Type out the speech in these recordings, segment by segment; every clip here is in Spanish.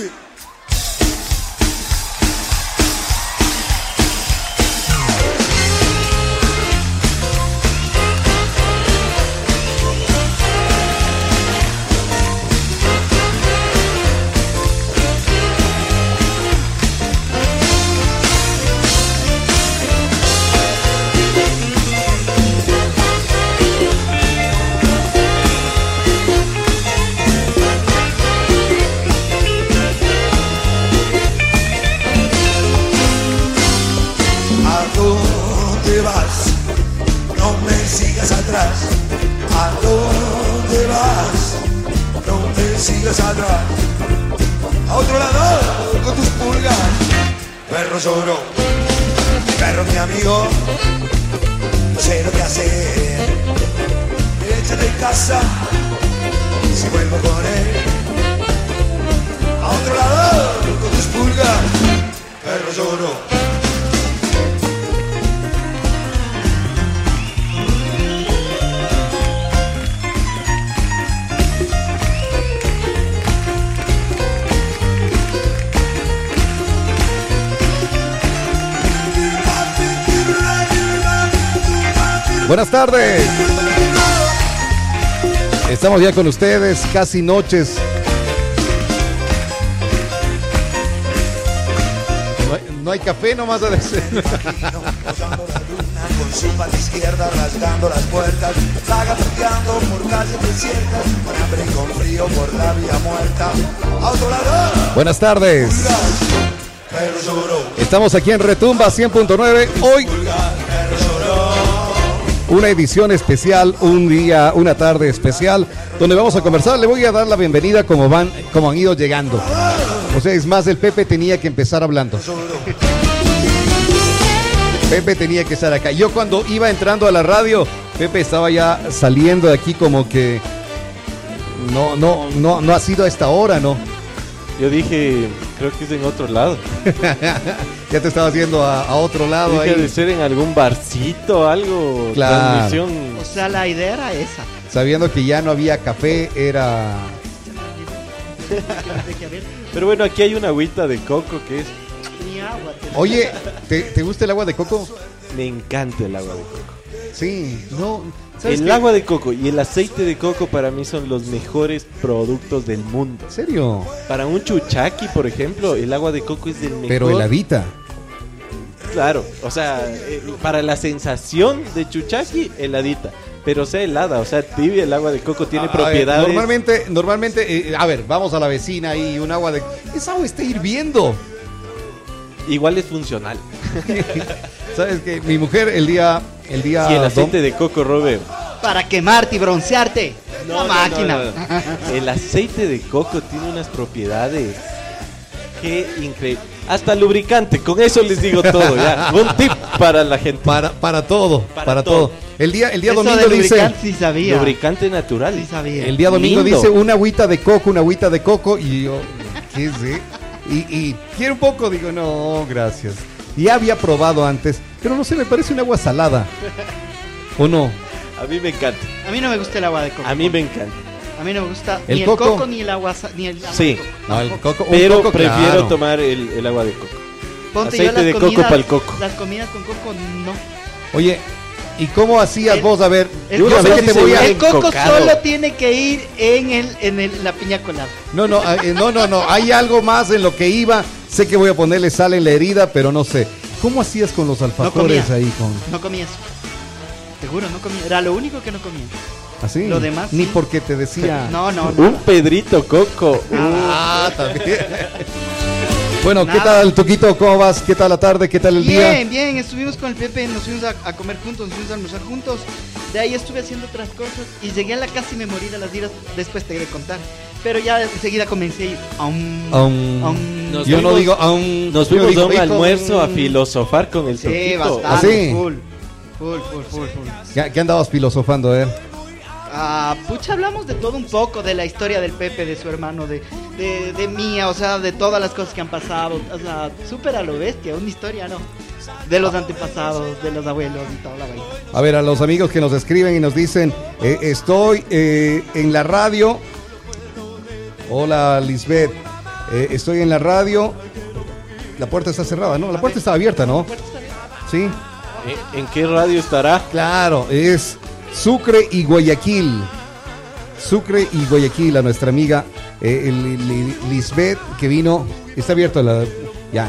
Uy. Ya con ustedes, casi noches. No hay, no hay café nomás a decir. Con su pata izquierda rasgando las puertas, vagabundeando por calles desiertas, con hambre y con frío por la vía muerta. A otro lado, Buenas tardes. Estamos aquí en Retumba 100.9. Hoy. Una edición especial, un día, una tarde especial, donde vamos a conversar. Le voy a dar la bienvenida como van, como han ido llegando. O sea, es más, el Pepe tenía que empezar hablando. Pepe tenía que estar acá. Yo cuando iba entrando a la radio, Pepe estaba ya saliendo de aquí como que no, no, no, no ha sido a esta hora, ¿no? Yo dije, creo que es en otro lado. Ya te estaba haciendo a, a otro lado Dije de ser en algún barcito, algo. Claro. Transmisión. O sea, la idea era esa. sabiendo que ya no había café, era... Pero bueno, aquí hay una agüita de coco que es. ni agua. te- Oye, ¿te, te gusta el agua de coco? Me encanta el agua de coco. Sí, no. ¿Sabes El qué? agua de coco y el aceite de coco para mí son los mejores productos del mundo. ¿En serio? Para un chuchaqui, por ejemplo, el agua de coco es del mejor. Pero heladita. Claro, o sea, eh, para la sensación de chuchaqui, heladita. Pero sea helada, o sea, tibia el agua de coco tiene A- a ver, propiedades. normalmente, normalmente, eh, a ver, vamos a la vecina y un agua de... Esa agua está hirviendo. Igual es funcional. ¿Sabes que Mi mujer el día... El día... Si el dom- aceite de coco, Robe. Para quemarte y broncearte. No, máquina. no, no. El aceite de coco tiene unas propiedades. Qué increíble. Hasta lubricante, con eso les digo todo. Ya. Un tip para la gente. Para, para todo, para, Para todo. todo. El día, el día Eso domingo de dice... lubricante sí sabía. Lubricante natural. Sí sabía. El día domingo Lindo. dice una agüita de coco, una agüita de coco y yo, ¿qué es? eh? Y, y quiero un poco, digo, no, gracias. Ya había probado antes, pero no sé, me parece un agua salada. ¿O no? A mí me encanta. A mí no me gusta el agua de coco. A mí me encanta. A mí no me gusta ¿El ni coco? el coco ni el agua ni el agua Sí. de coco. No, el coco, Pero coco, prefiero claro. tomar el, el agua de coco. Ponte Aceite yo las de coco comidas, pa'l coco. Las comidas con coco no. Oye, ¿y cómo hacías El- vos? A ver, el yo coco sé que sí te se voy a... ve. El coco encocado. solo tiene que ir en el en el, la piña colada. No, no, ah, eh, no, no, no, hay algo más en lo que iba. Sé que voy a ponerle sal en la herida, pero no sé. ¿Cómo hacías con los alfajores ahí con No comía eso. Seguro, no comía. Era lo único que no comía. así? Lo demás, Ni sí. porque te decía. No, no, Un. Pedrito Coco. Ah, también. bueno, ¿qué tal, Toquito? ¿Cómo vas? ¿Qué tal la tarde? ¿Qué tal el día? Bien, bien, estuvimos con el Pepe, nos fuimos a, a comer juntos, nos fuimos a almorzar juntos. De ahí estuve haciendo otras cosas y llegué a la casa y me morí de las iras. Después te iré a contar. Pero ya enseguida comencé a ir. aún, Aún- aún. Nos yo no digo aún. Nos yo fuimos digo, a un almuerzo a filosofar con el Sí, Toquito. bastante. ¿Ah, sí? Full, full, full, full, full. ¿Qué, qué andabas filosofando, eh? Ah, pucha, hablamos de todo un poco, de la historia del Pepe, de su hermano, de, de, de mía, o sea, de todas las cosas que han pasado, o sea, súper a lo bestia, una historia, ¿no? De los antepasados, de los abuelos y toda la vaina. A ver, a los amigos que nos escriben y nos dicen, eh, estoy eh, en la radio. Hola, Lisbeth. Eh, estoy en la radio. La puerta está cerrada, ¿no? La puerta está abierta, ¿no? Sí. ¿En, en qué radio estará? Claro, es Sucre y Guayaquil. Sucre y Guayaquil, a nuestra amiga eh, Li- Li- Lisbeth que vino. Está abierta la. Ya,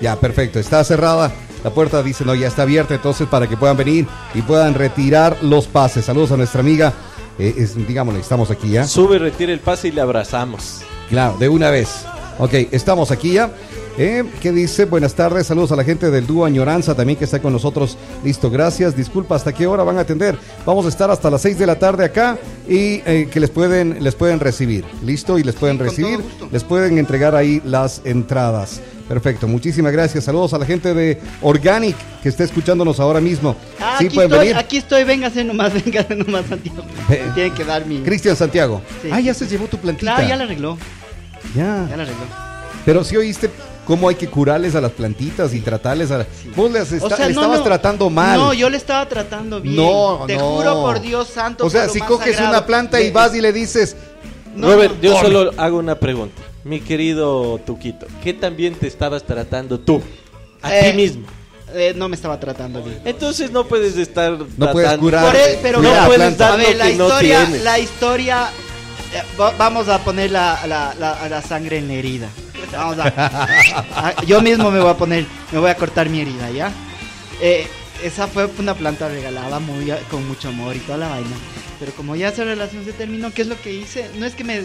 ya, perfecto. Está cerrada. La puerta dice, no, ya está abierta, entonces para que puedan venir y puedan retirar los pases. Saludos a nuestra amiga. Eh, es, digámosle, estamos aquí ya. Sube, retira el pase y le abrazamos. Claro, de una vez. Ok, estamos aquí ya. Eh, ¿Qué dice? Buenas tardes, saludos a la gente del dúo Añoranza también que está con nosotros. Listo, gracias. Disculpa, ¿hasta qué hora van a atender? Vamos a estar hasta las 6 de la tarde acá y eh, que les pueden, les pueden recibir. Listo, y les pueden Sí, recibir. Les pueden entregar ahí las entradas. Perfecto, muchísimas gracias. Saludos a la gente de Organic que está escuchándonos ahora mismo. Ah, sí, aquí pueden estoy, venir. aquí estoy, véngase nomás, véngase nomás, Santiago. Eh, Tiene que dar mi... Cristian Santiago. Sí. Ah, ya se llevó tu plantita. Claro, ya la arregló, Ya. ya la arregló. Pero si oíste cómo hay que curarles a las plantitas y tratarles a... Vos les esta- le no, estabas no. tratando mal. No, yo le estaba tratando bien. No, Te no. juro por Dios santo. O sea, si coges sagrado. una planta y De- vas y le dices... No, Robert, no. yo solo hago una pregunta. Mi querido Tuquito, ¿qué también te estabas tratando tú? A Eh, ti mismo. eh, no me estaba tratando bien. Entonces no puedes estar No puedes tratando- curar. Por e- pero no puedes dar a lo ver, la no historia, la historia, eh, vamos a poner la, la, la- sangre en la herida. Vamos a, yo mismo me voy a poner, me voy a cortar mi herida, ¿ya? Eh, esa fue una planta regalada muy con mucho amor y toda la vaina. Pero como ya esa relación se terminó, ¿qué es lo que hice? No es que me,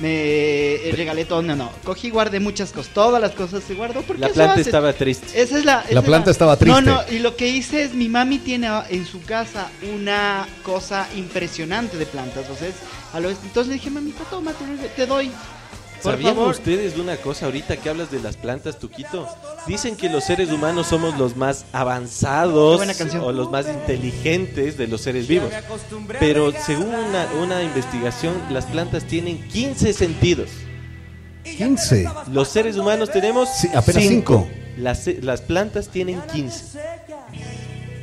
me regalé todo, no, no. Cogí y guardé muchas cosas, todas las cosas se guardó porque La planta estaba triste. esa es la, esa La es planta estaba triste. No, no, y lo que hice es, mi mami tiene en su casa una cosa impresionante de plantas. O sea, es a lo- entonces le dije, mamita, toma, te doy. ¿Sabían favor. ustedes de una cosa ahorita que hablas de las plantas, Tuquito? Dicen que los seres humanos somos los más avanzados o los más inteligentes de los seres vivos. Pero según una, una investigación, las plantas tienen 15 sentidos. 15. Los seres humanos tenemos Sí, apenas cinco. Las, las plantas tienen 15.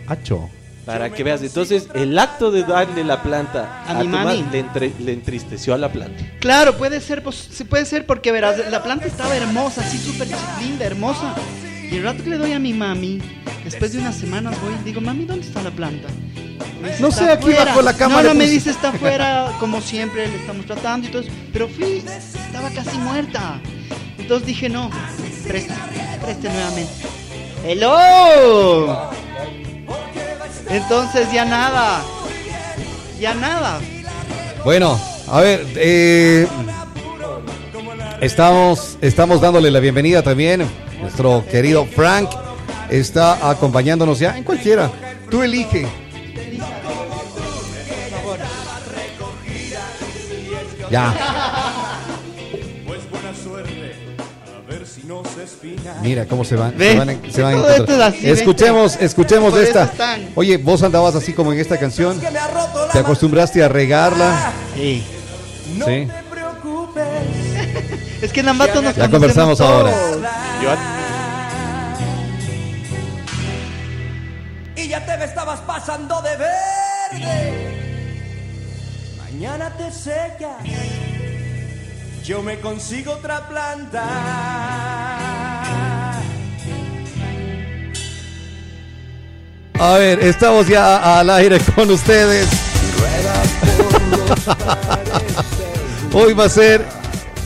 Hacho. Para que veas, entonces el acto de darle la planta A mi mami. le, entre- le entristeció a la planta. Claro, puede ser, pues, sí puede ser porque verás, la planta estaba hermosa, así súper linda, hermosa. Y el rato que le doy a mi mami, después de unas semanas voy y digo, mami, ¿dónde está la planta? Dice, No "Está sé, aquí afuera". bajo la cama No, no, me puse. dice, está afuera, como siempre, le estamos tratando y todo eso. Pero fui, estaba casi muerta. Entonces dije, no, preste, preste nuevamente. ¡Hello! Entonces ya nada, ya nada. Bueno, a ver, eh, estamos, estamos dándole la bienvenida también. Nuestro querido Frank está acompañándonos ya en cualquiera. Tú elige. Ya. Mira cómo se van. Se van, en- se van en todo contra. esto es así, escuchemos, escuchemos de esta. están. Oye, vos andabas así como en esta canción. ¿Te acostumbraste a regarla? Sí. Sí. Es que en Ambato nos Ya conversamos ahora. todos. Yo, y ya te me estabas pasando de verde. Mañana te secas, yo me consigo otra planta. A ver, estamos ya al aire con ustedes. Hoy va a ser,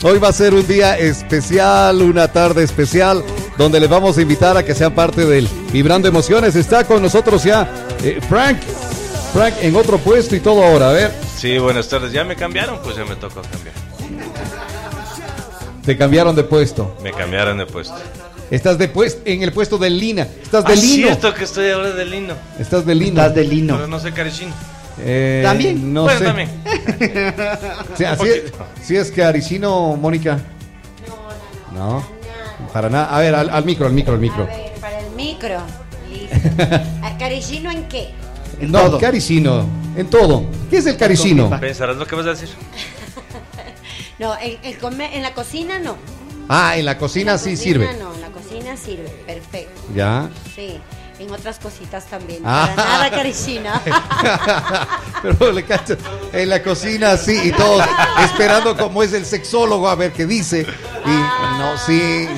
hoy va a ser un día especial, una tarde especial, donde les vamos a invitar a que sean parte del Vibrando Emociones. Está con nosotros ya eh, Frank, Frank en otro puesto y todo ahora. A ver, Sí, buenas tardes. Ya me cambiaron, pues ya me tocó cambiar. te cambiaron de puesto. Me cambiaron de puesto. Estás de puest- en el puesto de Lina. Estás de Ah, Lino. cierto que estoy ahora de lino. Estás de Lino. Estás de Pero lino. no sé carichín. Eh, ¿También? No bueno, sé. también. Sí, así es, sí es que Aricino, Mónica. No, para nada. A ver, al, al micro, al micro, al A micro. ver, para el micro. Listo. ¿A ¿Carillino en qué? En no, todo. Caricino, en todo. ¿Qué es el Caricino? Pensarás lo que vas a decir. No, en la cocina no. Ah, en la En cocina la sí cocina sirve. No, en la cocina sirve. Perfecto. Ya. Sí. En otras cositas también. Ah. Para nada, Karishina. Pero le cacho en la cocina así y todos esperando como es el sexólogo a ver qué dice. Y no, sí,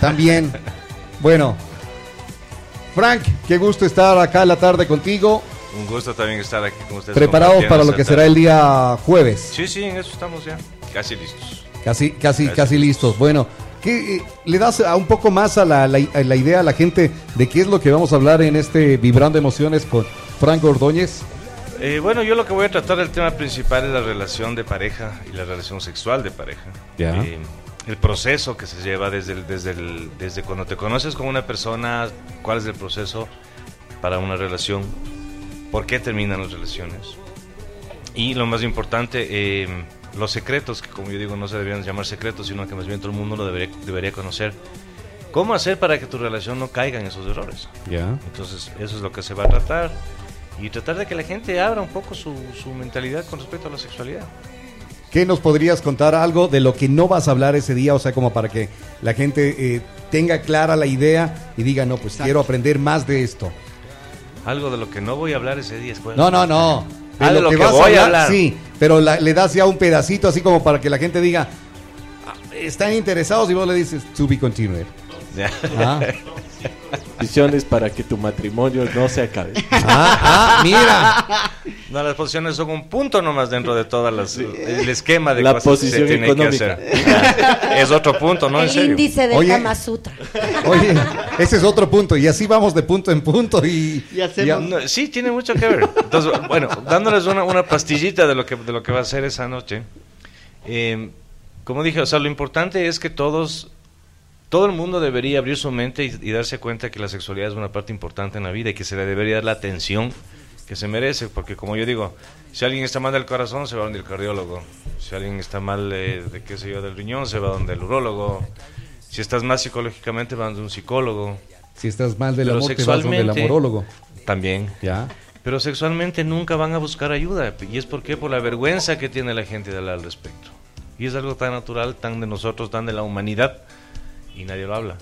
también. Bueno, Frank, qué gusto estar acá en la tarde contigo. Un gusto también estar aquí con ustedes. Preparados para lo que será el día jueves. Sí, sí, en eso estamos ya. Casi listos. Casi, casi, Gracias. casi listos. Bueno, ¿qué, eh, ¿le das a un poco más a la, la- a la idea a la gente de qué es lo que vamos a hablar en este Vibrando Emociones con Frank Ordóñez? Eh, bueno, yo lo que voy a tratar el tema principal es la relación de pareja y la relación sexual de pareja. Ya. Eh, el proceso que se lleva desde, el- desde, el- desde cuando te conoces con una persona, cuál es el proceso para una relación, por qué terminan las relaciones. Y lo más importante, eh, los secretos, que como yo digo no se deberían llamar secretos, sino que más bien todo el mundo lo debería, debería conocer. ¿Cómo hacer para que tu relación no caiga en esos errores? Ya. Entonces, eso es lo que se va a tratar. Y tratar de que la gente abra un poco su, su mentalidad con respecto a la sexualidad. ¿Qué nos podrías contar algo de lo que no vas a hablar ese día? O sea, como para que la gente eh, tenga clara la idea y diga, no, pues quiero aprender más de esto. Algo de lo que no voy a hablar ese día después. No, no, no. Ah, de lo que voy a hablar. Sí, pero la- le das ya un pedacito así como para que la gente diga, "Ah, están interesados y vos le dices, to be continued. Ah, Posiciones para que tu matrimonio no se acabe. ah, ah, mira. No, las posiciones son un punto nomás dentro de todas las el esquema de La cosas que se posición tiene económica. que hacer. es otro punto, ¿no? En el serio. índice Oye. Kama Sutra. Oye, ese es otro punto. Y así vamos de punto en punto y... Y hacemos- No, sí, tiene mucho que ver. Entonces, bueno, dándoles una, una pastillita de lo que de lo que va a ser esa noche. eh, como dije, o sea, lo importante es que todos, todo el mundo debería abrir su mente y, y darse cuenta que la sexualidad es una parte importante en la vida y que se le debería dar la atención que se merece, porque como yo digo, si alguien está mal del corazón, se va donde el cardiólogo. Si alguien está mal eh, de qué sé yo del riñón, se va donde el urólogo. Si estás más psicológicamente, va donde un psicólogo. Si estás mal del Pero amor, te vas donde el amorólogo. También. Ya. Pero sexualmente nunca van a buscar ayuda. ¿Y es por qué? Por la vergüenza que tiene la gente de hablar al respecto. Y es algo tan natural, tan de nosotros, tan de la humanidad. Y nadie lo habla.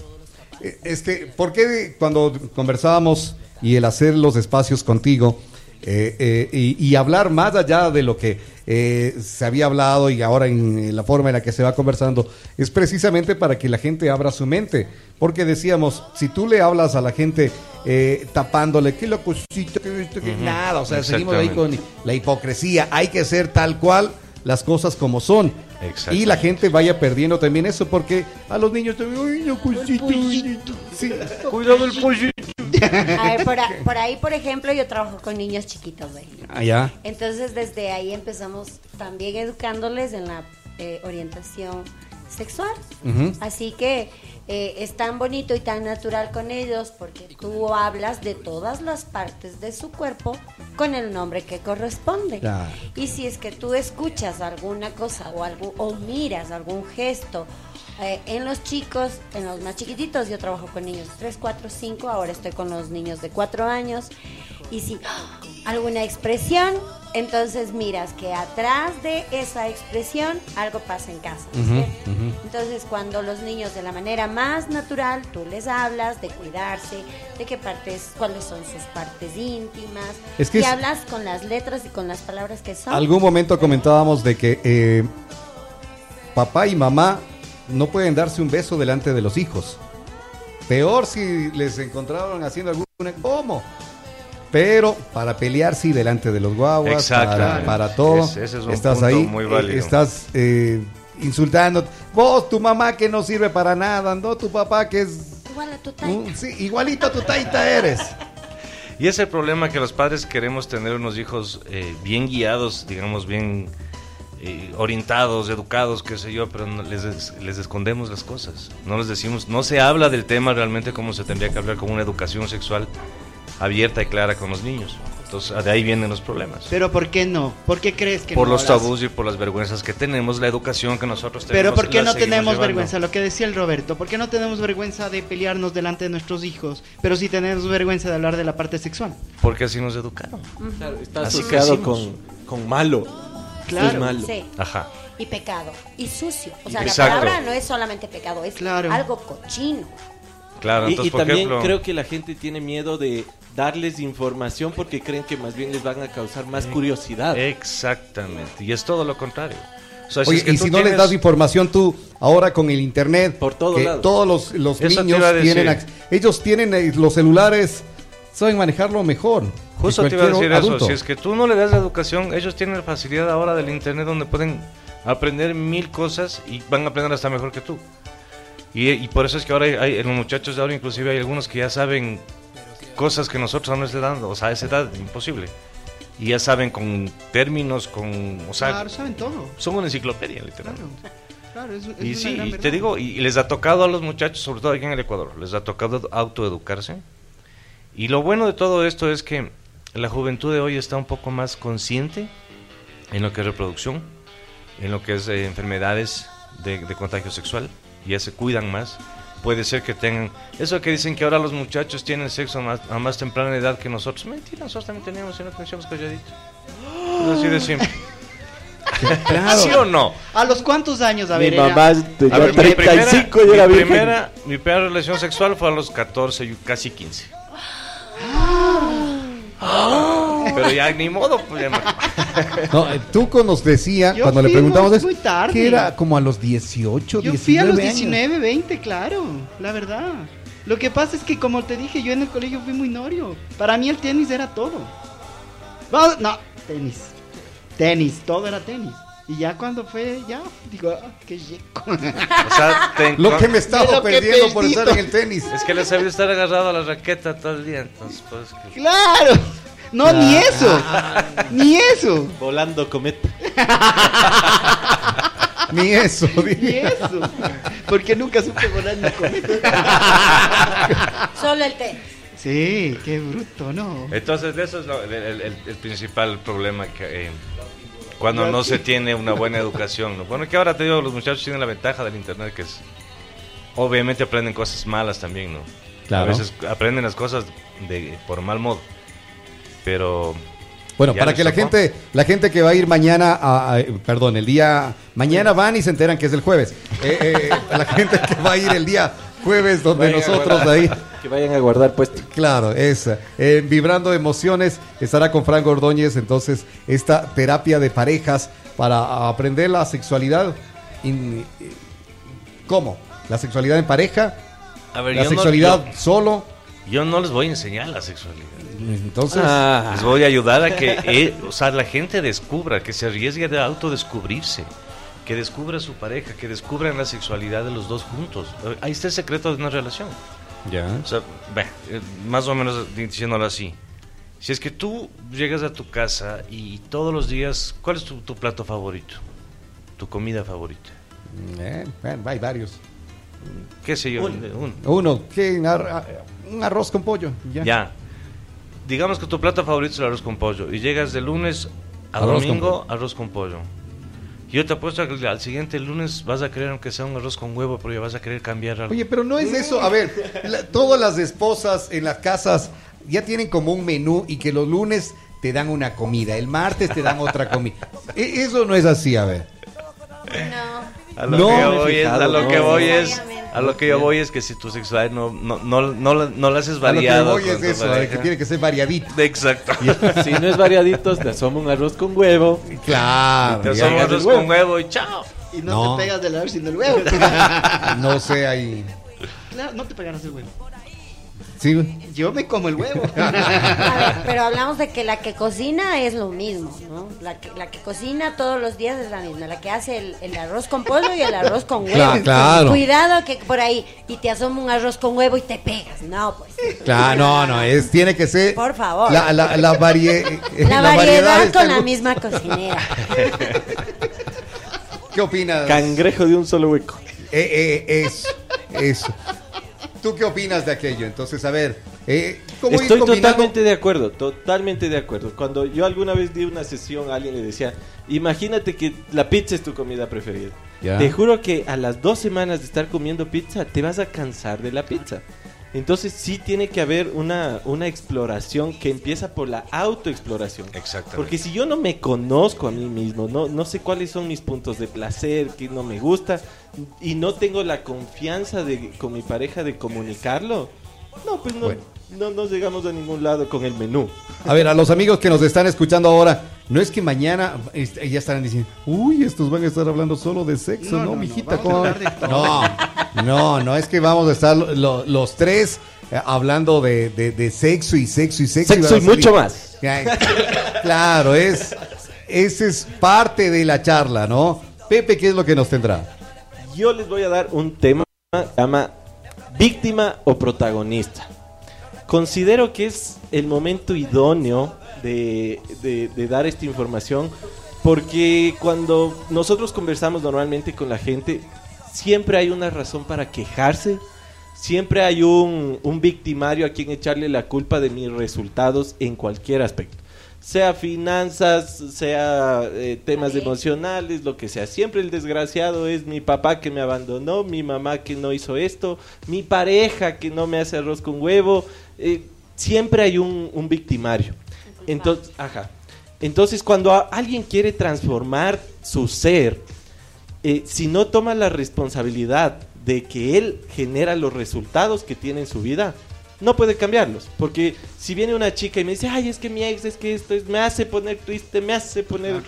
Eh, Este, ¿por qué cuando conversábamos y el hacer los espacios contigo eh, eh, y, y hablar más allá de lo que eh, se había hablado y ahora en, en la forma en la que se va conversando, es precisamente para que la gente abra su mente? Porque decíamos, si tú le hablas a la gente eh, tapándole, qué locosito, que nada, o sea, seguimos ahí con la hipocresía, hay que ser tal cual las cosas como son. Exacto. Y la gente vaya perdiendo también eso, porque a los niños también, ay, no, cosito, sí. Cuidado el pollito. A ver, por, a- por ahí, por ejemplo, yo trabajo con niños chiquitos. ¿ve? Allá. Entonces, desde ahí empezamos también educándoles en la eh, orientación sexual. Así que eh, es tan bonito y tan natural con ellos porque tú hablas de todas las partes de su cuerpo con el nombre que corresponde. Claro. Y si es que tú escuchas alguna cosa o, algo, o miras algún gesto eh, en los chicos, en los más chiquititos, yo trabajo con niños 3, 4, 5, ahora estoy con los niños de 4 años, y si ¡ah! alguna expresión, entonces miras que atrás de esa expresión algo pasa en casa. Entonces cuando los niños de la manera más natural, tú les hablas de cuidarse, de qué partes, cuáles son sus partes íntimas, Es que y es- hablas con las letras y con las palabras que son. Algún momento comentábamos de que eh, papá y mamá no pueden darse un beso delante de los hijos. Peor si les encontraron haciendo alguna... ¿Cómo? Pero para pelear sí delante de los guaguas, para, para todo. Ese- ese es un estás punto ahí, muy eh, válido. estás eh, insultando. Vos, tu mamá que no sirve para nada, no tu papá que es... Igual a tu taita. un- sí, igualito a tu taita eres. Y ese problema que los padres queremos tener unos hijos eh, bien guiados, digamos, bien eh, orientados, educados, qué sé yo, pero no- les, les escondemos las cosas. No les decimos, no se habla del tema realmente como se tendría que hablar con una educación sexual abierta y clara con los niños. Entonces, de ahí vienen los problemas. Pero ¿por qué no? ¿Por qué crees que por no los las- tabús y por las vergüenzas que tenemos, la educación que nosotros tenemos. Pero ¿por qué no tenemos llevando. vergüenza? Lo que decía el Roberto, ¿por qué no tenemos vergüenza de pelearnos delante de nuestros hijos? Pero sí tenemos vergüenza de hablar de la parte sexual. Porque así nos educaron. Claro, está Así asociado con, con malo. Claro. es malo. Sí. Ajá. Y pecado. Y sucio. O sea, Exacto. la palabra no es solamente pecado, es Claro. algo cochino. Claro, Y, entonces, y por también ejemplo, creo que la gente tiene miedo de darles información porque creen que más bien les van a causar más curiosidad. Exactamente, y es todo lo contrario. O sea, Oye, es que y si no les tienes- das información tú, ahora con el internet, Por todos que todos los, los Eso niños tienen, ellos tienen eh, los celulares, saben manejarlo mejor. Justo te iba a decir eso, adulto. si es que tú no le das la educación, ellos tienen la facilidad ahora del internet donde pueden aprender mil cosas y van a aprender hasta mejor que tú. Y, y por eso es que ahora hay, hay- en los muchachos de ahora inclusive hay algunos que ya saben cosas que nosotros a nuestra edad, o sea, a esa edad imposible. Y ya saben con términos, con, o sea, Claro, saben todo. son una enciclopedia literal. Claro. Claro, es, es Y sí, y te digo, y, y les ha tocado a los muchachos, sobre todo aquí en el Ecuador, les ha tocado autoeducarse. Y lo bueno de todo esto es que la juventud de hoy está un poco más consciente en lo que es reproducción, en lo que es eh, enfermedades de, de contagio sexual, ya se cuidan más. Puede ser que tengan... Eso que dicen que ahora los muchachos tienen sexo a más, a más temprana edad que nosotros. Mentira, nosotros también teníamos y no teníamos calladitos. Es así de simple. ¿Sí o no? ¿A los cuántos años? A Mi ver, era- mamá tenía A ver, mi 35 primera, y era mi primera, mi primera relación sexual fue a los 14, y casi 15. Pero ya ni modo, pues no. Eh, Tuco nos decía, Yo cuando le fui preguntamos muy- eso, muy tarde. que era como a los 18, Yo 19 fui a los años. 19, 20, claro, la verdad. Lo que pasa es que, como te dije, yo en el colegio fui muy norio. Para mí el tenis era todo. Vamos- No, tenis. Tenis, todo era tenis. Y ya cuando fue, ya, digo, ah, qué yeco. O sea, te Lo que me estaba De lo que perdiendo por perdí. estar en el tenis. Es que les sabía estar agarrado a la raqueta todo el día, entonces pues que... ¡Claro! No, ni eso. Ni eso. Volando cometa. Ni eso. Ni eso. Porque nunca supe volar cometa. Solo el té. Sí, qué bruto, ¿no? Entonces, de eso es lo- el, el- el- el principal problema que... eh, cuando no se tiene una buena educación. ¿no? Bueno, que ahora te digo, los muchachos tienen la ventaja del internet, que es... Obviamente aprenden cosas malas también, ¿no? Claro. A veces aprenden las cosas de, por mal modo. Pero... Bueno, para que la gente, la gente que va a ir mañana, a, a- perdón, el día, mañana van y se enteran que es el jueves. Eh, eh, la gente que va a ir el día jueves, donde Vayan nosotros guardar. ahí, Que vayan a guardar puesto. claro, esa, eh, vibrando emociones, estará con Franco Ordóñez, entonces, esta terapia de parejas para aprender la sexualidad. in- ¿Cómo? La sexualidad en pareja, A ver, la yo no- sexualidad yo- solo. Yo no les voy a enseñar la sexualidad. Entonces, Ah. Les voy a ayudar a que eh, o sea, la gente descubra, que se arriesgue de autodescubrirse, que descubra su pareja, que descubran la sexualidad de los dos juntos. Eh, Ahí está el secreto de una relación. ya. O sea, ve, eh, más o menos diciéndolo así. Si es que tú llegas a tu casa y todos los días, ¿cuál es tu, tu plato favorito? Tu comida favorita. Eh, bueno, hay varios. ¿Qué sé yo? Un- Un- Uno, ¿qué? Un ar- un arroz con pollo. Ya. Ya. Digamos que tu plato favorito es el arroz con pollo. Y llegas de lunes a Arroz con domingo, arroz con pollo. Yo te apuesto que al siguiente lunes vas a querer, aunque sea un arroz con huevo, pero ya vas a querer cambiar algo. Oye, pero no es eso. A ver, la- todas las esposas en las casas ya tienen como un menú y que los lunes te dan una comida, el martes te dan otra comida. E- Eso no es así, a ver. No. A lo No, que yo voy es, a lo no. que voy es, a lo que yo voy es que si tu sexualidad no, no, no, no, la- no la haces A lo que variado voy es eso, que tiene que ser variadito. Exacto. Si no es variadito, te asoma un arroz con huevo. Claro. Te ya. hacemos arroz con huevo y chao. Y no, No. te pegas del arroz sin el huevo. No sé ahí. claro, no te pegarás el huevo. Sí. Yo me como el huevo. A ver, pero hablamos de que la que cocina es lo mismo, ¿no? La que, la que cocina todos los días es la misma. La que hace el, el arroz con pollo y el arroz con huevo. Claro, claro. Cuidado que por ahí y te asoma un arroz con huevo y te pegas. No, pues. Claro, no, no, es, tiene que ser. Por favor. La, la, la, varie- La, la variedad con la misma cocinera. ¿Qué opinas? Cangrejo de un solo hueco. Eh, eh, eso, eso. ¿Tú qué opinas de aquello? Entonces, a ver, eh, ¿cómo ir Estoy combinando? totalmente de acuerdo, totalmente de acuerdo. Cuando yo alguna vez di una sesión a alguien le decía, imagínate que la pizza es tu comida preferida. Ya. Te juro que a las dos semanas de estar comiendo pizza te vas a cansar de la pizza. Entonces sí tiene que haber una, una exploración que empieza por la autoexploración. Exactamente. Porque si yo no me conozco a mí mismo, no, no sé cuáles son mis puntos de placer, qué no me gusta, y no tengo la confianza de, con mi pareja de comunicarlo, no, pues no, Bueno. No nos llegamos a ningún lado con el menú. A ver, a los amigos que nos están escuchando ahora, no es que mañana este, ya estarán diciendo, uy, estos van a estar hablando solo de sexo, No, ¿no, no, no, mijita? No, no, no es que vamos a estar lo- lo- los tres eh, hablando de, de- de sexo y sexo y sexo. Sexo y mucho más. Claro, es, ese es parte de la charla, ¿no? Pepe, ¿qué es lo que nos tendrá? Yo les voy a dar un tema que se llama víctima o protagonista. Considero que es el momento idóneo de, de- de dar esta información porque cuando nosotros conversamos normalmente con la gente, siempre hay una razón para quejarse, siempre hay un, un victimario a quien echarle la culpa de mis resultados en cualquier aspecto. Sea finanzas, sea eh, temas emocionales, lo que sea. Siempre el desgraciado es mi papá que me abandonó, mi mamá que no hizo esto, mi pareja que no me hace arroz con huevo. Eh, siempre hay un, un victimario. Entonces, ajá. Entonces, cuando a- alguien quiere transformar su ser, eh, si no toma la responsabilidad de que él genera los resultados que tiene en su vida, no puede cambiarlos. Porque si viene una chica y me dice, ay, es que mi ex, es que esto es, me hace poner triste, me hace poner...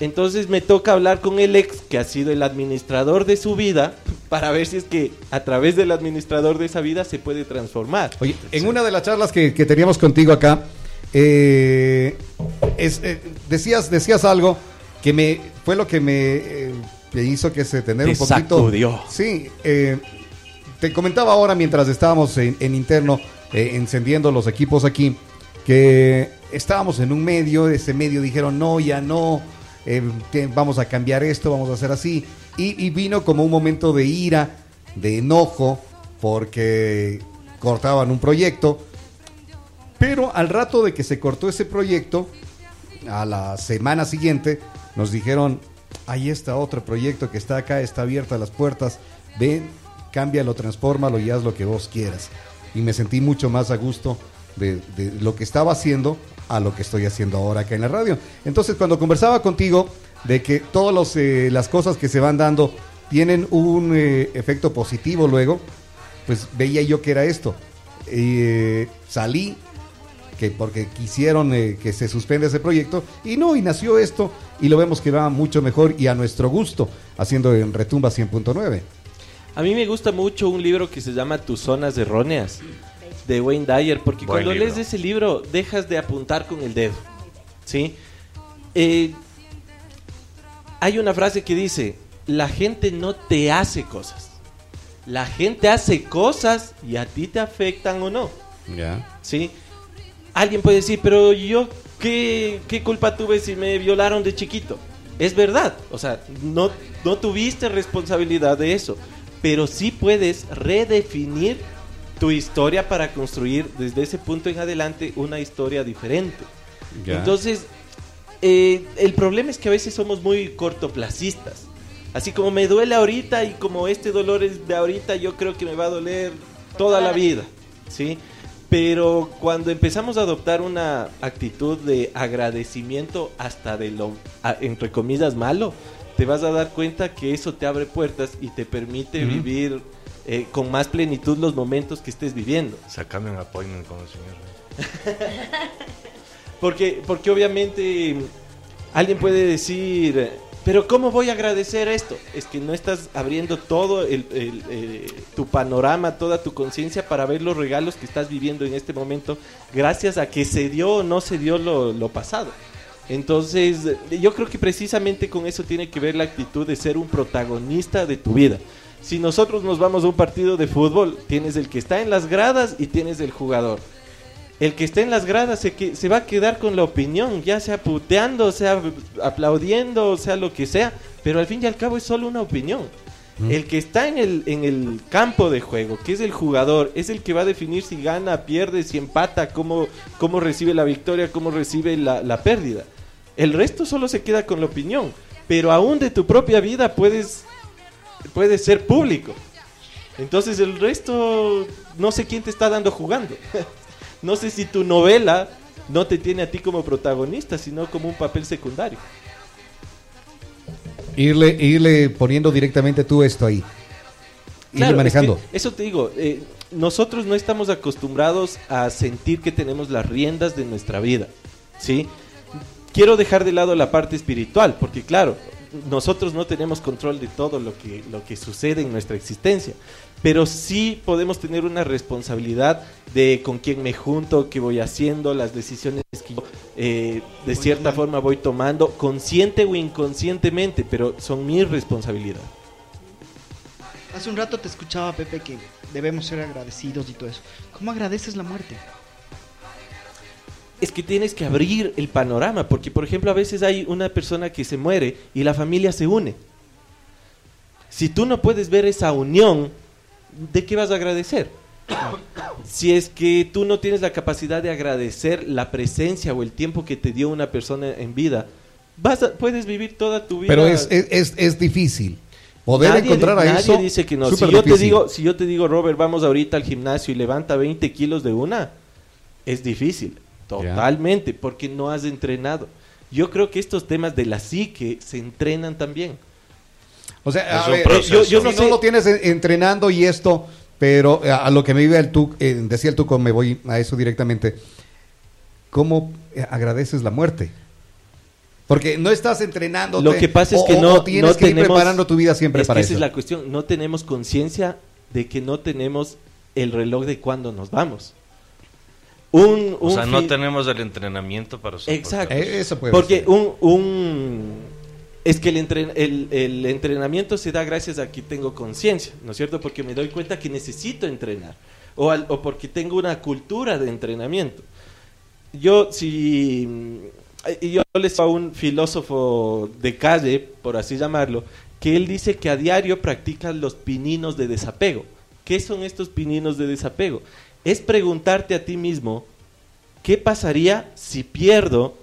Entonces me toca hablar con el ex, que ha sido el administrador de su vida, para ver si es que a través del administrador de esa vida se puede transformar. Oye, en una de las charlas que, que teníamos contigo acá, eh, es, eh, decías, decías algo que me fue lo que me, eh, me hizo que se tener Te un poquito. sacudió. Sí, eh, te comentaba ahora mientras estábamos en, en interno eh, encendiendo los equipos aquí que estábamos en un medio, ese medio dijeron no, ya no, te- vamos a cambiar esto, vamos a hacer así. Y, y vino como un momento de ira, de enojo, porque cortaban un proyecto. Pero al rato de que se cortó ese proyecto, a la semana siguiente, nos dijeron, ahí está otro proyecto que está acá, está abierta las puertas, ven, cámbialo, transfórmalo y haz lo que vos quieras. Y me sentí mucho más a gusto de, lo que estaba haciendo a lo que estoy haciendo ahora acá en la radio. Entonces, cuando conversaba contigo de que todas las cosas que se van dando tienen un eh, efecto positivo luego, pues veía yo que era esto. Eh, salí que porque quisieron eh, que se suspenda ese proyecto y no, y nació esto y lo vemos que va mucho mejor y a nuestro gusto, haciendo en Retumba 100.9. A mí me gusta mucho un libro que se llama Tus zonas erróneas de Wayne Dyer, porque Buen cuando libro. lees ese libro dejas de apuntar con el dedo, ¿sí? Eh, hay una frase que dice, la gente no te hace cosas, la gente hace cosas y a ti te afectan o no, Ya. ¿sí? Alguien puede decir, pero yo, ¿qué, qué culpa tuve si me violaron de chiquito? Es verdad, o sea, no, no tuviste responsabilidad de eso, pero sí puedes redefinir tu historia para construir desde ese punto en adelante una historia diferente. Ya. Entonces, eh, el problema es que a veces somos muy cortoplacistas. Así como me duele ahorita y como este dolor es de ahorita, yo creo que me va a doler toda la vida, ¿sí? Pero cuando empezamos a adoptar una actitud de agradecimiento hasta de lo, a- entre comillas, malo, te vas a dar cuenta que eso te abre puertas y te permite vivir eh, con más plenitud los momentos que estés viviendo. Sacame un appointment con el señor. Porque, porque obviamente mm, alguien puede decir, eh, pero ¿cómo voy a agradecer esto? Es que no estás abriendo todo el, el, eh, tu panorama, toda tu conciencia para ver los regalos que estás viviendo en este momento, gracias a que se dio o no se dio lo, lo pasado. Entonces, eh, yo creo que precisamente con eso tiene que ver la actitud de ser un protagonista de tu vida. Si nosotros nos vamos a un partido de fútbol, tienes el que está en las gradas y tienes el jugador. El que esté en las gradas se, que, se va a quedar con la opinión, ya sea puteando, sea aplaudiendo, sea lo que sea, pero al fin y al cabo es solo una opinión. El que está en el, en el campo de juego, que es el jugador, es el que va a definir si gana, pierde, si empata, cómo, cómo recibe la victoria, cómo recibe la, la pérdida. El resto solo se queda con la opinión, pero aún de tu propia vida puedes, puedes ser público. Entonces el resto, no sé quién te está dando jugando. no sé si tu novela no te tiene a ti como protagonista, sino como un papel secundario. Irle, irle poniendo directamente tú esto ahí. Irle Claro, manejando. es que eso te digo, eh, nosotros no estamos acostumbrados a sentir que tenemos las riendas de nuestra vida, ¿sí? Quiero dejar de lado la parte espiritual, porque claro, nosotros no tenemos control de todo lo que, lo que sucede en nuestra existencia, pero sí podemos tener una responsabilidad de con quién me junto, qué voy haciendo, las decisiones que yo eh, de cierta forma voy tomando, consciente o inconscientemente, pero son mi responsabilidad. Hace un rato te escuchaba, Pepe, que debemos ser agradecidos y todo eso. ¿Cómo agradeces la muerte? Es que tienes que abrir el panorama, porque por ejemplo a veces hay una persona que se muere y la familia se une. Si tú no puedes ver esa unión, ¿de qué vas a agradecer? Si es que tú no tienes la capacidad de agradecer la presencia o el tiempo que te dio una persona en vida, vas a- puedes vivir toda tu vida. Pero es, es, es, es difícil. Poder Nadie- encontrar a nadie eso. dice que no. Si yo, te digo, si yo te digo, Robert, vamos ahorita al gimnasio y levanta 20 kilos de una, es difícil. Totalmente, porque no has entrenado. Yo creo que estos temas de la psique se entrenan también. O sea, a ver, yo, yo no Si sé. no lo tienes en- entrenando y esto, pero eh, a, lo que me iba el Tuc, eh, decía el Tuco, me voy a eso directamente. ¿Cómo eh, agradeces la muerte? Porque no estás entrenando. Lo que pasa es que no, tienes no que ir preparando tu vida siempre es para que eso. Esa es la cuestión. No tenemos conciencia de que no tenemos el reloj de cuándo nos vamos. Un, O sea, no tenemos el entrenamiento para soportar. Exacto. Eh, eso puede Porque ser. un, un es que el, entren- el, el entrenamiento se da gracias a que tengo conciencia, ¿no es cierto? Porque me doy cuenta que necesito entrenar o, al- o porque tengo una cultura de entrenamiento. Yo si yo les a un filósofo de calle, por así llamarlo, que él dice que a diario practica los pininos de desapego. ¿Qué son estos pininos de desapego? Es preguntarte a ti mismo ¿qué pasaría si pierdo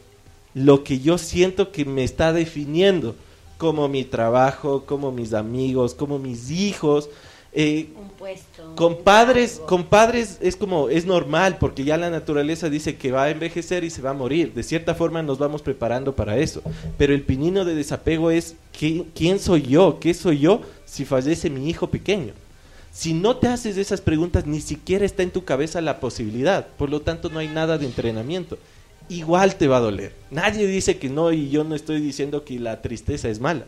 lo que yo siento que me está definiendo? Como mi trabajo, como mis amigos, como mis hijos. Eh, Un puesto. con padres, con padres es como, es normal, porque ya la naturaleza dice que va a envejecer y se va a morir. De cierta forma nos vamos preparando para eso. Pero el pinino de desapego es, ¿qué- ¿quién soy yo? ¿Qué soy yo si fallece mi hijo pequeño? Si no te haces esas preguntas, ni siquiera está en tu cabeza la posibilidad. Por lo tanto, no hay nada de entrenamiento. Igual te va a doler. Nadie dice que no y yo no estoy diciendo que la tristeza es mala.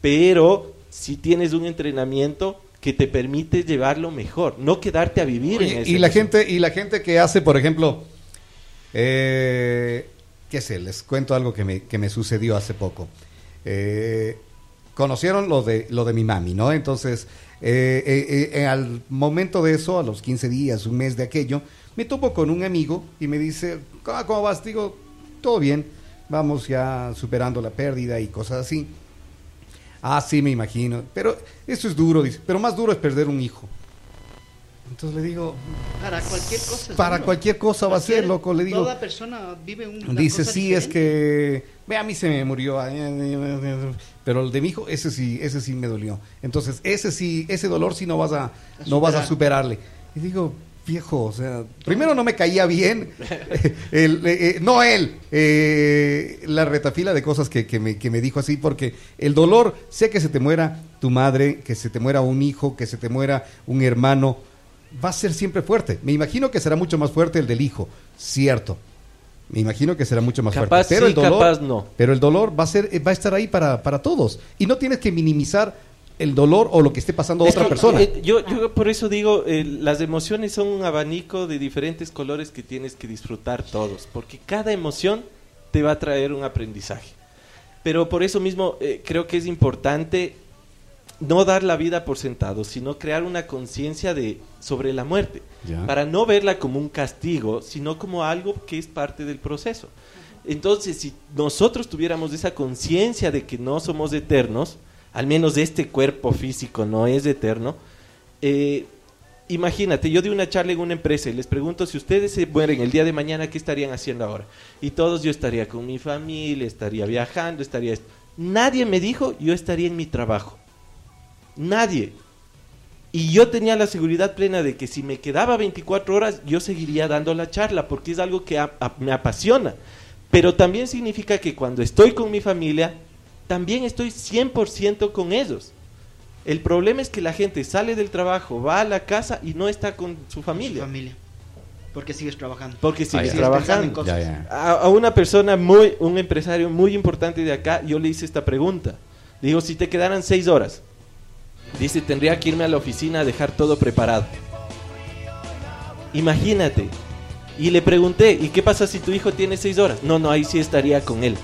Pero si tienes un entrenamiento que te permite llevarlo mejor, no quedarte a vivir en ese y la gente y la gente que hace, por ejemplo, eh, qué sé, les cuento algo que me, que me sucedió hace poco. Eh, conocieron lo de lo de mi mami, ¿no? Entonces, eh, eh, eh, al momento de eso, a los 15 días, un mes de aquello, me topo con un amigo y me dice, "Ah, ¿cómo vas? Digo, todo bien, vamos ya superando la pérdida y cosas así. Ah, sí, me imagino. Pero eso es duro, dice. Pero más duro es perder un hijo. Entonces le digo, Para cualquier cosa. para cualquier cosa va a ser, loco, le digo. Toda persona vive un. Dice, sí, es que, ve, a mí se me murió, pero el de mi hijo, ese sí, ese sí me dolió. Entonces, ese sí, ese dolor sí no vas a, no vas a superar. superarle. Y digo, viejo, o sea, primero no me caía bien, el, eh, eh, no él, eh, la retafila de cosas que, que me, que me dijo así, porque el dolor, sé que se te muera tu madre, que se te muera un hijo, que se te muera un hermano, va a ser siempre fuerte. Me imagino que será mucho más fuerte el del hijo, cierto. Me imagino que será mucho más Capaz fuerte. Pero sí, el dolor, capaz no. Pero el dolor va a ser, va a estar ahí para, para todos. Y no tienes que minimizar el dolor o lo que esté pasando a otra que, persona. eh, yo, yo por eso digo, eh, las emociones son un abanico de diferentes colores que tienes que disfrutar todos, porque cada emoción te va a traer un aprendizaje. Pero por eso mismo eh, creo que es importante no dar la vida por sentado, sino crear una conciencia de sobre la muerte, Ya. para no verla como un castigo, sino como algo que es parte del proceso. Entonces, si nosotros tuviéramos esa conciencia de que no somos eternos, al menos este cuerpo físico no es eterno, eh, imagínate, yo di una charla en una empresa y les pregunto si ustedes se mueren el día de mañana, ¿qué estarían haciendo ahora? Y todos yo estaría con mi familia, estaría viajando, estaría esto. Nadie me dijo, yo estaría en mi trabajo. Nadie. Y yo tenía la seguridad plena de que si me quedaba 24 horas, yo seguiría dando la charla, porque es algo que a- a- me apasiona. Pero también significa que cuando estoy con mi familia, también estoy 100% con ellos. El problema es que la gente sale del trabajo, va a la casa y no está con su familia. familia. Porque sigues trabajando. Porque sigues Sigues pensando en trabajando. cosas. Ya, ya. A, a una persona muy, un empresario muy importante de acá, yo le hice esta pregunta. Digo, si te quedaran seis horas, dice, tendría que irme a la oficina a dejar todo preparado. Imagínate. Y le pregunté, ¿y qué pasa si tu hijo tiene seis horas? No, no, ahí sí estaría con él.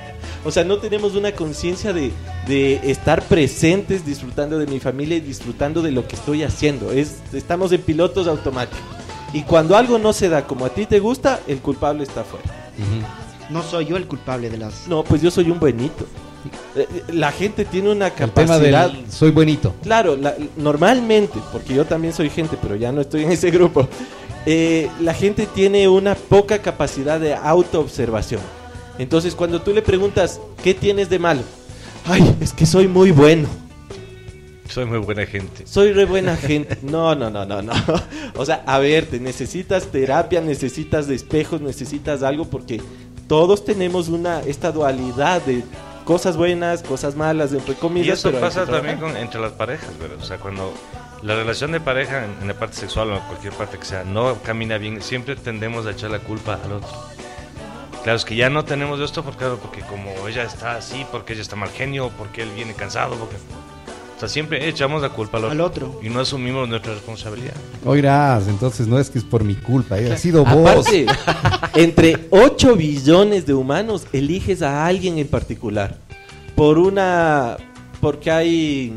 o sea, no tenemos una conciencia de, de estar presentes, disfrutando de mi familia y disfrutando de lo que estoy haciendo. Es, estamos en pilotos automáticos. Y cuando algo no se da como a ti te gusta, el culpable está afuera. No soy yo el culpable de las. No, pues yo soy un buenito. Eh, La gente tiene una El tema capacidad. del soy buenito. Claro, la- normalmente, porque yo también soy gente, pero ya no estoy en ese grupo. eh, la gente tiene una poca capacidad de autoobservación. Entonces, cuando tú le preguntas, ¿qué tienes de malo? Ay, es que soy muy bueno. Soy muy buena gente. Soy re buena gente. No, no, no, no, no. O sea, a ver, te necesitas terapia, necesitas de espejos, necesitas algo porque todos tenemos una esta dualidad de cosas buenas, cosas malas, entre comillas. Y eso pero pasa también con, entre las parejas, ¿verdad? O sea, cuando la relación de pareja en, en la parte sexual o en cualquier parte que sea no camina bien, siempre tendemos a echar la culpa al otro. Claro, es que ya no tenemos esto porque, claro, porque como ella está así, porque ella está mal genio, porque él viene cansado, porque... O sea, siempre echamos la culpa al otro. Al otro. Y no asumimos nuestra responsabilidad. Oirás, entonces no es que es por mi culpa, eh, ha sido vos. Aparte, entre 8 billones de humanos eliges a alguien en particular. Por una. Porque hay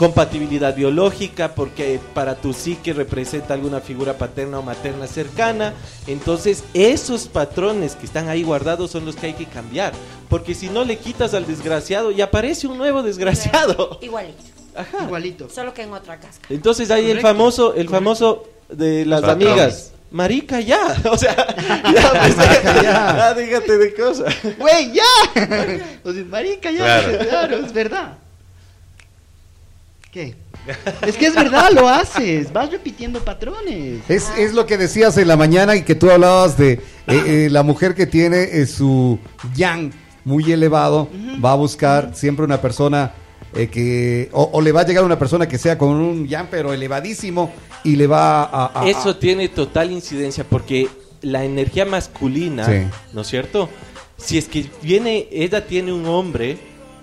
compatibilidad biológica, porque para tu psique representa alguna figura paterna o materna cercana. Entonces, esos patrones que están ahí guardados son los que hay que cambiar. Porque si no le quitas al desgraciado y aparece un nuevo desgraciado. Igualito. Ajá. Igualito. Solo que en otra casca. Entonces hay el famoso, el famoso de las amigas. Marica ya, o sea, ya, pues, Marica, ya. ya, déjate de cosas. ¡Güey, ya! O sea, marica, ya. Claro. Claro. es verdad. ¿Qué? Es que es verdad, lo haces. Vas repitiendo patrones. Es, es lo que decías en la mañana y que tú hablabas de eh, eh, la mujer que tiene eh, su yang muy elevado, va a buscar siempre una persona eh, que, o, o le va a llegar una persona que sea con un yang pero elevadísimo y le va a... a- a- Eso tiene total incidencia porque la energía masculina, Sí. ¿no es cierto? Si es que viene, ella tiene un hombre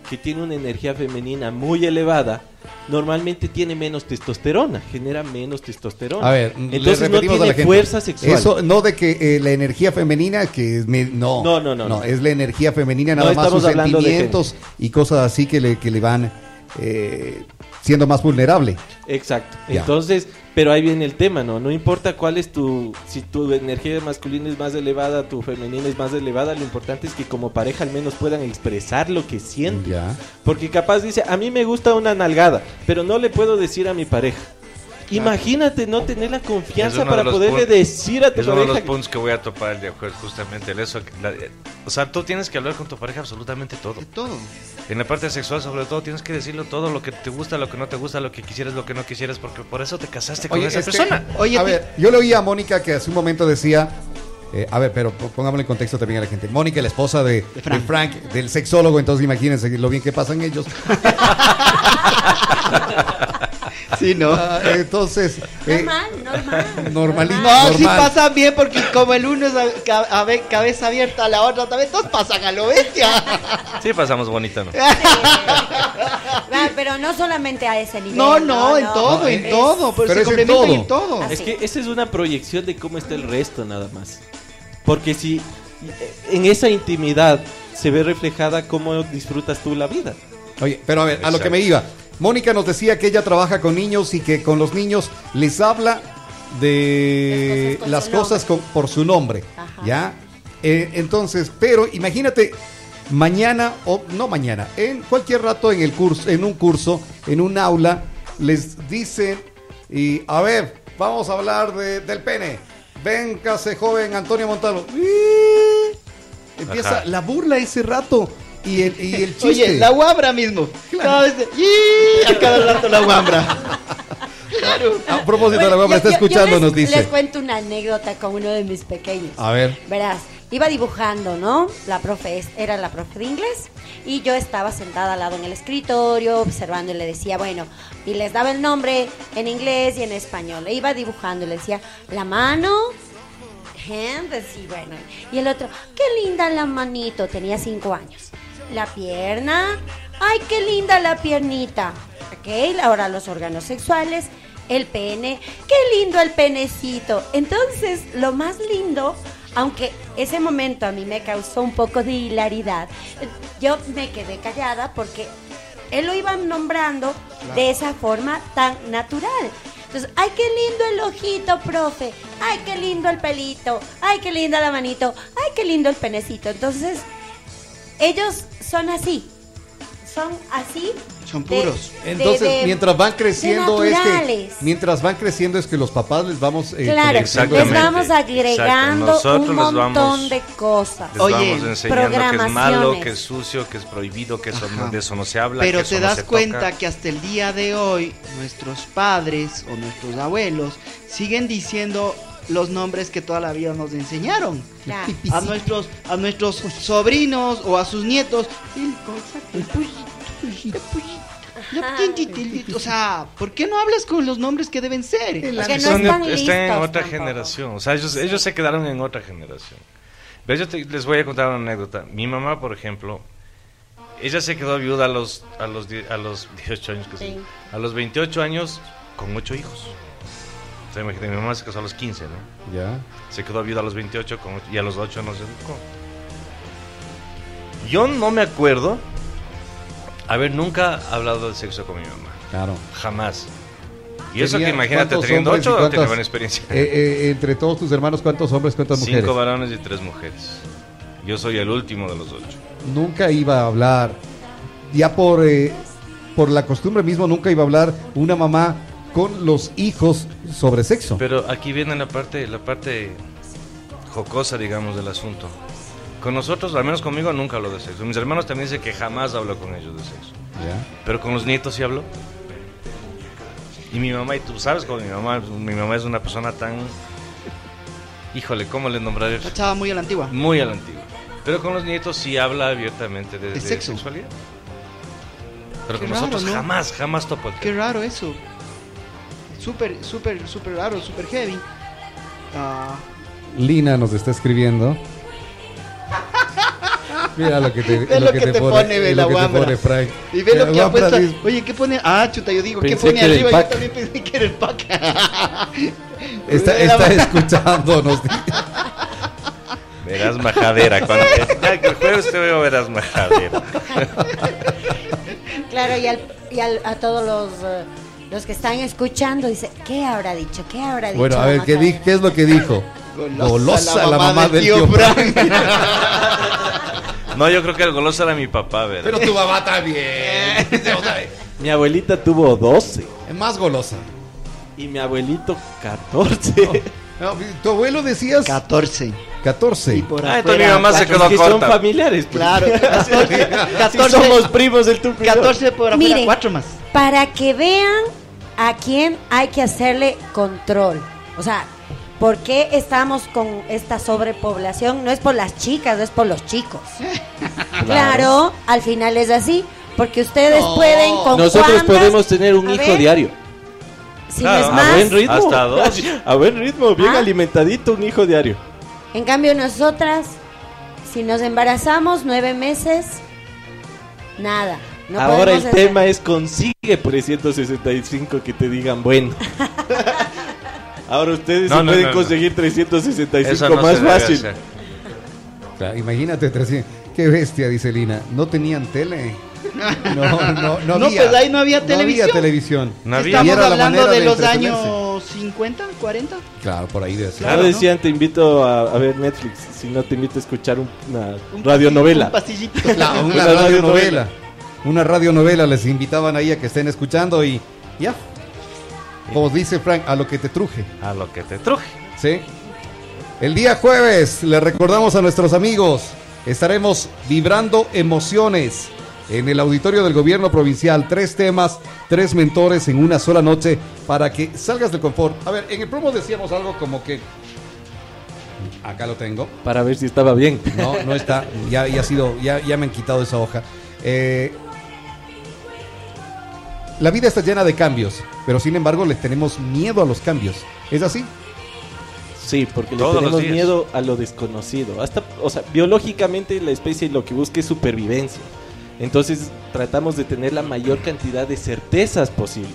que tiene una energía femenina muy elevada, normalmente tiene menos testosterona, genera menos testosterona. A ver, entonces no tiene fuerza sexual. Eso no de que eh, la energía femenina, que es me- no, No, no, no, no. es la energía femenina, No nada más sus sentimientos y cosas así que le, que le van eh, siendo más vulnerable. Exacto. Ya. Entonces, pero ahí viene el tema, ¿no? No importa cuál es tu, si tu energía masculina es más elevada, tu femenina es más elevada, lo importante es que como pareja al menos puedan expresar lo que sienten. Ya. Porque capaz dice, a mí me gusta una nalgada, pero no le puedo decir a mi pareja. Imagínate no tener la Es confianza de para poderle decir a tu Es uno de los pareja. que- puntos que voy a topar el día jueves, justamente el eso. que la- eh, o sea, tú tienes que hablar con tu pareja absolutamente todo. De todo. En la parte sexual, sobre todo, tienes que decirlo todo, lo que te gusta, lo que no te gusta, lo que quisieras, lo que no quisieras, porque por eso te casaste con Oye, esa este, persona. Oye, a ver, yo le oí a Mónica que hace un momento decía, eh, a ver, pero pongámosle en contexto también a la gente. Mónica, la esposa de, de Frank. Frank. del sexólogo, entonces imagínense lo bien que pasan ellos. Sí, ¿no? Ah, entonces, eh, Normal, normal. normalito. No, sí normal. pasan bien porque como el uno es a- a ver, cabeza abierta, la otra también, todos pasan a lo bestia. Sí, pasamos bonita, ¿no? Ah, pero no solamente a ese nivel. No, no, en todo, en Es- todo, pero, Pero se es en complementan en todo. todo. Así. Es que esa es una proyección de cómo está el resto nada más. Porque si en esa intimidad se ve reflejada cómo disfrutas tú la vida. Oye, pero a ver, a lo que me iba. Mónica nos decía que ella trabaja con niños y que con los niños les habla de Las cosas con cosas con- por su nombre. Ajá. ¿Ya? Eh, entonces, pero imagínate mañana o no mañana, en cualquier rato en el curso, en un curso, en un aula, les dicen y a ver, vamos a hablar de- del pene. Véngase, joven Antonio Montalo. Empieza Ajá. la burla ese rato. Y el, y el chiste. Oye, la guambra mismo. Cada vez de- ¡Yi! A cada rato la guambra. Claro. A propósito, la guapa está escuchando, nos dice. Les cuento una anécdota con uno de mis pequeños. A ver. Verás, iba dibujando, ¿no? La profe es- era la profe de inglés y yo estaba sentada al lado en el escritorio observando y le decía, bueno, y les daba el nombre en inglés y en español. Le iba dibujando y le decía, la mano, hand, así, bueno. Y el otro, qué linda la manito, tenía cinco años. La pierna, ay, qué linda la piernita. Ok, ahora los órganos sexuales, el pene, qué lindo el penecito. Entonces, lo más lindo, aunque ese momento a mí me causó un poco de hilaridad, yo me quedé callada porque él lo iba nombrando de esa forma tan natural. Entonces, ay, qué lindo el ojito, profe. Ay, qué lindo el pelito. Ay, qué linda la manito. Ay, qué lindo el penecito. Entonces, ellos son así. Son así. Son puros. de- Entonces, de- mientras van creciendo de es que mientras van creciendo es que los papás les vamos eh, Claro, les Exactamente. vamos agregando. Nosotros un montón vamos- de cosas. Les Oye, vamos enseñando que es malo, que es sucio, que es prohibido, que eso, de eso no se habla. Pero te das cuenta toca. que hasta el día de hoy nuestros padres o nuestros abuelos siguen diciendo los nombres que toda la vida nos enseñaron. Claro. A nuestros, a nuestros sobrinos o a sus nietos. El el pollito, O sea, ¿por qué no hablas con los nombres que deben ser? Porque no están están en otra tampoco. generación. O sea, ellos, ellos se quedaron en otra generación. Pero yo te- les voy a contar una anécdota. Mi mamá, por ejemplo, ella se quedó viuda a los, a los, die- a los 18 años, que Sí. sí. a los 28 años con 8 hijos. Sea, imagínate, mi mamá se casó a los 15, ¿no? Ya. Se quedó viuda a los 28 con, ocho- y a los 8 nos educó. Yo no me acuerdo haber nunca hablado de sexo con mi mamá. Claro. Jamás. Y eso que imagínate, ¿cuántos teniendo 8 cuántas- tenía buena experiencia. Eh, eh, entre todos tus hermanos, ¿cuántos hombres, cuántas mujeres? Cinco varones y tres mujeres. Yo soy el último de los ocho. Nunca iba a hablar, ya por, eh, por la costumbre mismo, nunca iba a hablar una mamá con los hijos sobre sexo. Pero aquí viene la parte, la parte jocosa, digamos, del asunto. Con nosotros, al menos conmigo, nunca hablo de sexo. Mis hermanos también dicen que jamás hablo con ellos de sexo. Ya. Pero con los nietos sí hablo. Y mi mamá, y tú sabes cómo mi mamá, mi mamá es una persona tan... Híjole, ¿cómo le nombraré? Chava muy a la antigua. Muy a la antigua. Pero con los nietos sí habla abiertamente de, De de sexo. sexualidad. Pero Qué con raro, nosotros ¿no? jamás, jamás topo el Qué tema. raro eso. Súper, súper, súper raro, súper heavy. Ah, Lina nos está escribiendo. Mira lo que te, Ve lo que te pone, ve lo la que te pone, Frank. y ve lo que ha puesto. dice- Oye, ¿qué pone? Ah, chuta, yo digo, ¿qué pone que arriba? Yo también pensé que era el pack. Está, está escuchándonos. Verás majadera. Cuando, ya que el jueves te veo, verás majadera. Claro, y, al, y al- a todos los, eh, los que están escuchando, dice, ¿qué habrá dicho? ¿Qué habrá dicho? Bueno, a ver, la ¿qué, di-? ¿qué es lo que dijo? Golosa, la, mamá del tío Frank. No, yo creo que el goloso era mi papá, ¿verdad? Pero tu mamá también. Mi abuelita tuvo 12 es más golosa. y mi abuelito 14. No, tu abuelo decías 14. 14. Y por Ah, entonces mi mamá se quedó que son corta. familiares. pues. Claro, 14, Si 14, somos primos del tuyo. 14 por afuera, Miren. 4 más. Para que vean a quién hay que hacerle control. O sea, ¿por qué estamos con esta sobrepoblación? No es por las chicas, es por los chicos. Claro, al final es así. Porque ustedes pueden con Nosotros cuantas- podemos tener un A hijo ver, diario. Si Claro, no es a A más. buen ritmo. Hasta dos. A buen ritmo, bien Ah. alimentadito, un hijo diario. En cambio, nosotras, si nos embarazamos nueve meses, nada. No Ahora el hacer- tema es consigue 365 que te digan bueno. Ahora ustedes No, sí no, pueden no, no. conseguir 365 Eso no más fácil. Claro, imagínate, 300. Qué bestia, dice Lina. No tenían tele. No, no, no No, había. pues ahí no había televisión. No había televisión. No había. Estamos hablando de de los años 50, 40. Claro, por ahí. Claro, Claro, ¿no? decían, te invito a, a ver Netflix, si no te invito a escuchar un- una Un radionovela. Un pastillito. Claro, una Una radionovela. radionovela. Una radionovela. Les invitaban ahí a que estén escuchando y ya. Como dice Frank, a lo que te truje. A lo que te truje. ¿Sí? El día jueves le recordamos a nuestros amigos estaremos vibrando emociones en el auditorio del gobierno provincial. Tres temas, tres mentores en una sola noche para que salgas del confort. A ver, en el promo decíamos algo como que... Acá lo tengo. Para ver si estaba bien. No, no está. Ya, ya ha sido, ya, ya me han quitado esa hoja. Eh, la vida está llena de cambios, pero sin embargo le tenemos miedo a los cambios. ¿Es así? Sí, porque le tenemos miedo a lo desconocido. Hasta, o sea, biológicamente la especie lo que busca es supervivencia. Entonces tratamos de tener la mayor cantidad de certezas posibles.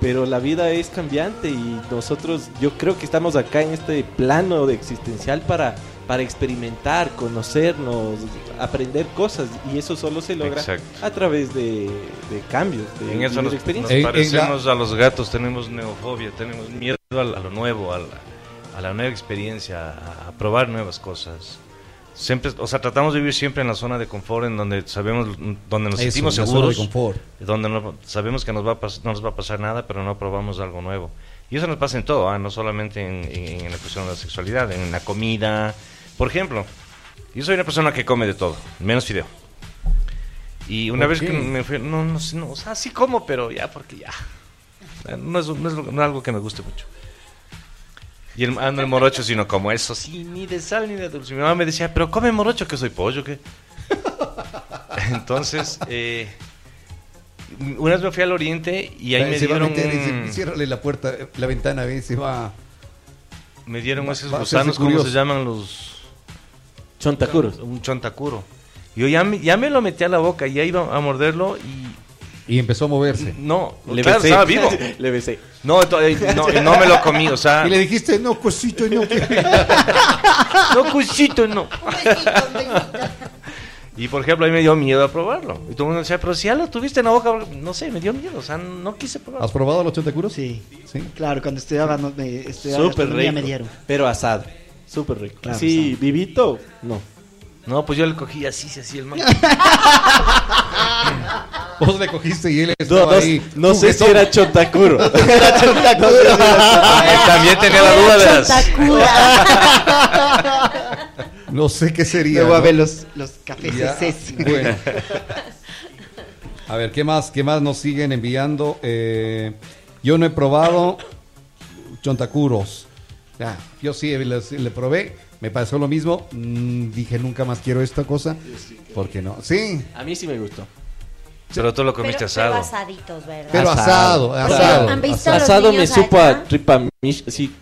Pero la vida es cambiante y nosotros, yo creo que estamos acá en este plano de existencial para, para experimentar, conocernos, aprender cosas. Y eso solo se logra Exacto. a través de, de cambios, de En eso nos, nos experiencias. En- en parecemos a los gatos, tenemos neofobia, tenemos miedo a, a lo nuevo, a la, a la nueva experiencia, a, a probar nuevas cosas. Siempre, o sea, tratamos de vivir siempre en la zona de confort, en donde sabemos, donde nos Eso, sentimos una zona de seguros, confort. donde no- sabemos que nos va a pas- no nos va a pasar nada, pero no probamos algo nuevo. Y eso nos pasa en todo, ¿ah? no solamente en, en- en la cuestión de la sexualidad, en la comida. Por ejemplo, yo soy una persona que come de todo, menos fideo. Y una ¿Por vez qué? que me fui, no, no, no, o sea, sí como, pero ya, porque ya. No es, no es- no es algo que me guste mucho. Y el, ando el morocho, sino como eso, sí, ni de sal ni de dulce. Mi mamá me decía, pero come morocho, que soy pollo, ¿qué? Entonces, eh, una vez me fui al oriente y ahí me dieron, y un- ciérrale la puerta, la ventana, ve, se va. me dieron va- esos va gusanos, ¿cómo se llaman los...? Chontacuros. Un chontacuro. Yo ya me, ya me lo metí a la boca, ya iba a morderlo y... Y empezó a moverse. No, Le claro, besé. estaba vivo. Le besé. No, eh, no, y no me lo comí, o sea... Y le dijiste, no, cosito, no. que-". No, cusito, no. Y por ejemplo, a mí me dio miedo a probarlo. Y todo el mundo decía, pero si ya lo tuviste en la boca, no sé, me dio miedo, o sea, no quise probarlo. ¿Has probado los chontacuros? Sí. Sí. Claro, cuando estudiaba, no, me, estudiaba Súper rico. me dieron. Pero asado. Súper rico. Claro, sí, vivito, no. No, pues yo le cogí así, así el man. Vos le cogiste y él No, estaba no- ahí. no sé si juguetón. era chontacuro. También tenía la duda de las... No sé qué sería. Luego a ¿no? ver los, los cafés. Bueno. A ver, ¿qué más, qué más nos siguen enviando? Eh, yo no he probado chontacuros. Ya, yo sí le, le probé, me pareció lo mismo. Mm, dije, nunca más quiero esta cosa. ¿Por qué no? Sí, A mí sí me gustó. Pero tú lo Pero, comiste pero asado. asaditos, ¿verdad? pero asado, Asado. asado. ¿Han visto asado. los Asado me supo a tripa mish, sí.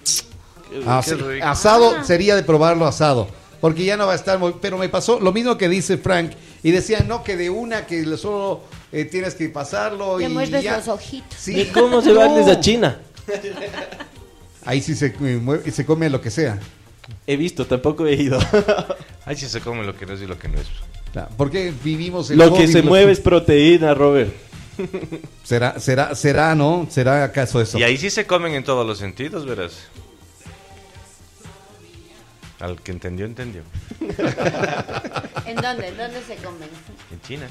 Ah. Asado Ah. sería de probarlo asado. Porque ya no va a estar muy... Pero me pasó lo mismo que dice Frank. Y decían, no, que de una que solo eh, tienes que pasarlo Le y muerdes ya. los ojitos. Sí. ¿Y cómo se va No. desde China? Ahí sí se, mueve- se come lo que sea. He visto, tampoco he ido. Ay, si se come lo que no es y lo que no es. Porque vivimos el Lo que se lo- mueve es proteína, Robert. Será, será, será, ¿no? ¿Será acaso eso? Y ahí sí se comen en todos los sentidos, verás. Al que entendió, entendió. ¿En dónde? ¿En dónde se comen? En China.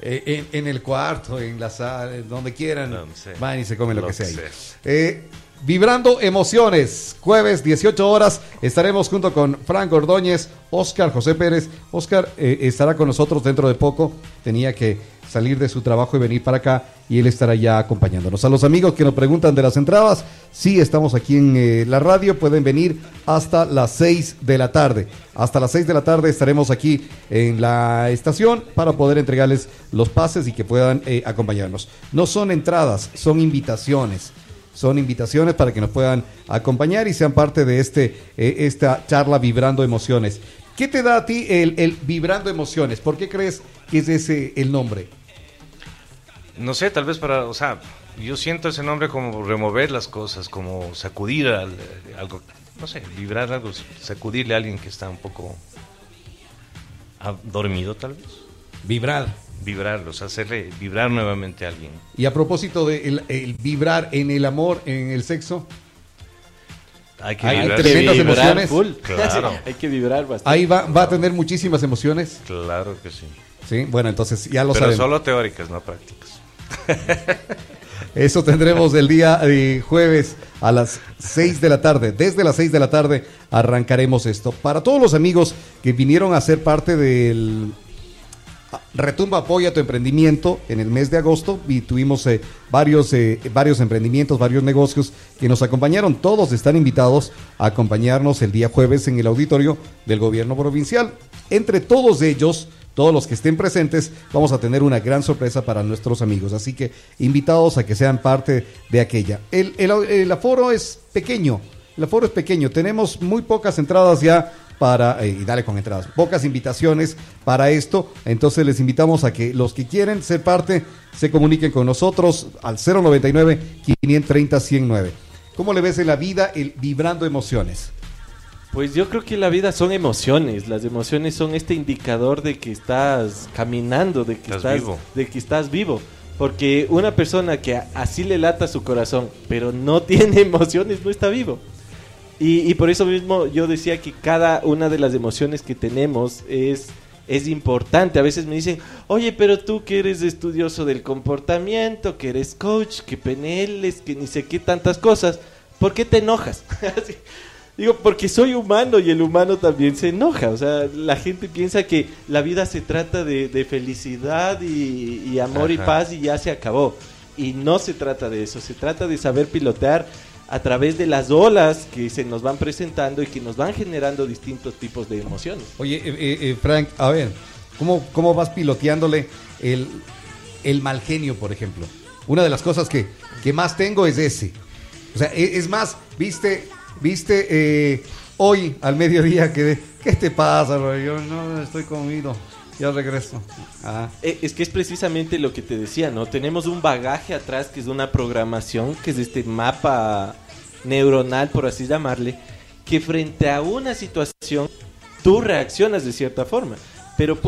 Eh, en, en el cuarto, en la sala, en donde quieran, Donde sea. van y se comen lo, Lo que que sea. ahí. Eh, Vibrando emociones, jueves 18 horas, estaremos junto con Frank Ordóñez, Oscar José Pérez. Oscar eh, estará con nosotros dentro de poco, tenía que salir de su trabajo y venir para acá y él estará ya acompañándonos. A los amigos que nos preguntan de las entradas, sí, estamos aquí en eh, la radio, pueden venir hasta las 6 de la tarde. Hasta las 6 de la tarde estaremos aquí en la estación para poder entregarles los pases y que puedan eh, acompañarnos. No son entradas, son invitaciones son invitaciones para que nos puedan acompañar y sean parte de este eh, esta charla vibrando emociones. ¿Qué te da a ti el, el vibrando emociones? ¿Por qué crees que es ese el nombre? No sé, tal vez para, o sea, yo siento ese nombre como remover las cosas, como sacudir al- eh, algo, no sé, vibrar algo, sacudirle a alguien que está un poco dormido tal vez. Vibrar. Vibrarlos, hacerle vibrar nuevamente a alguien. Y a propósito de el, el vibrar en el amor, en el sexo, Hay que Hay vibrar. tremendas vibrar emociones. full. Claro. Hay que vibrar bastante. ahí va, va a tener muchísimas emociones. Claro que sí. Sí, bueno, entonces ya lo Pero sabemos. solo teóricas, no prácticas. Eso tendremos el día eh, jueves a las 6 de la tarde. Desde las 6 de la tarde arrancaremos esto. Para todos los amigos que vinieron a ser parte del Retumba apoya tu emprendimiento en el mes de agosto y tuvimos eh, varios, eh, varios emprendimientos, varios negocios que nos acompañaron. Todos están invitados a acompañarnos el día jueves en el auditorio del gobierno provincial. Entre todos ellos, todos los que estén presentes, vamos a tener una gran sorpresa para nuestros amigos. Así que invitados a que sean parte de aquella. El, el, el aforo es pequeño. El aforo es pequeño. Tenemos muy pocas entradas ya para, eh, y dale con entradas, pocas invitaciones para esto, entonces les invitamos a que los que quieren ser parte se comuniquen con nosotros al 099-530-109. ¿Cómo le ves en la vida el vibrando emociones? Pues yo creo que la vida son emociones. Las emociones son este indicador de que estás caminando, de que Estás estás, vivo. de que estás vivo. Porque una persona que así le lata su corazón, pero no tiene emociones, no está vivo. Y, y por eso mismo yo decía que cada una de las emociones que tenemos es, es importante. A veces me dicen, oye, pero tú que eres estudioso del comportamiento, que eres coach, que PNLs, que ni sé qué tantas cosas, ¿por qué te enojas? Digo, porque soy humano y el humano también se enoja. O sea, la gente piensa que la vida se trata de, de felicidad y, y amor y Ajá. paz y ya se acabó. Y no se trata de eso, se trata de saber pilotear a través de las olas que se nos van presentando y que nos van generando distintos tipos de emociones. Oye, eh, eh, eh, Frank, a ver, ¿cómo, ¿cómo vas piloteándole el, el mal genio, por ejemplo? Una de las cosas que, que más tengo es ese. O sea, e- es más, viste, viste eh, hoy al mediodía que ¿qué te pasa, bro? Yo no estoy comido, ya regreso. Ah. Eh, Es que es precisamente lo que te decía, ¿no? Tenemos un bagaje atrás que es una programación, que es este mapa neuronal, por así llamarle, que frente a una situación tú reaccionas de cierta forma. Pero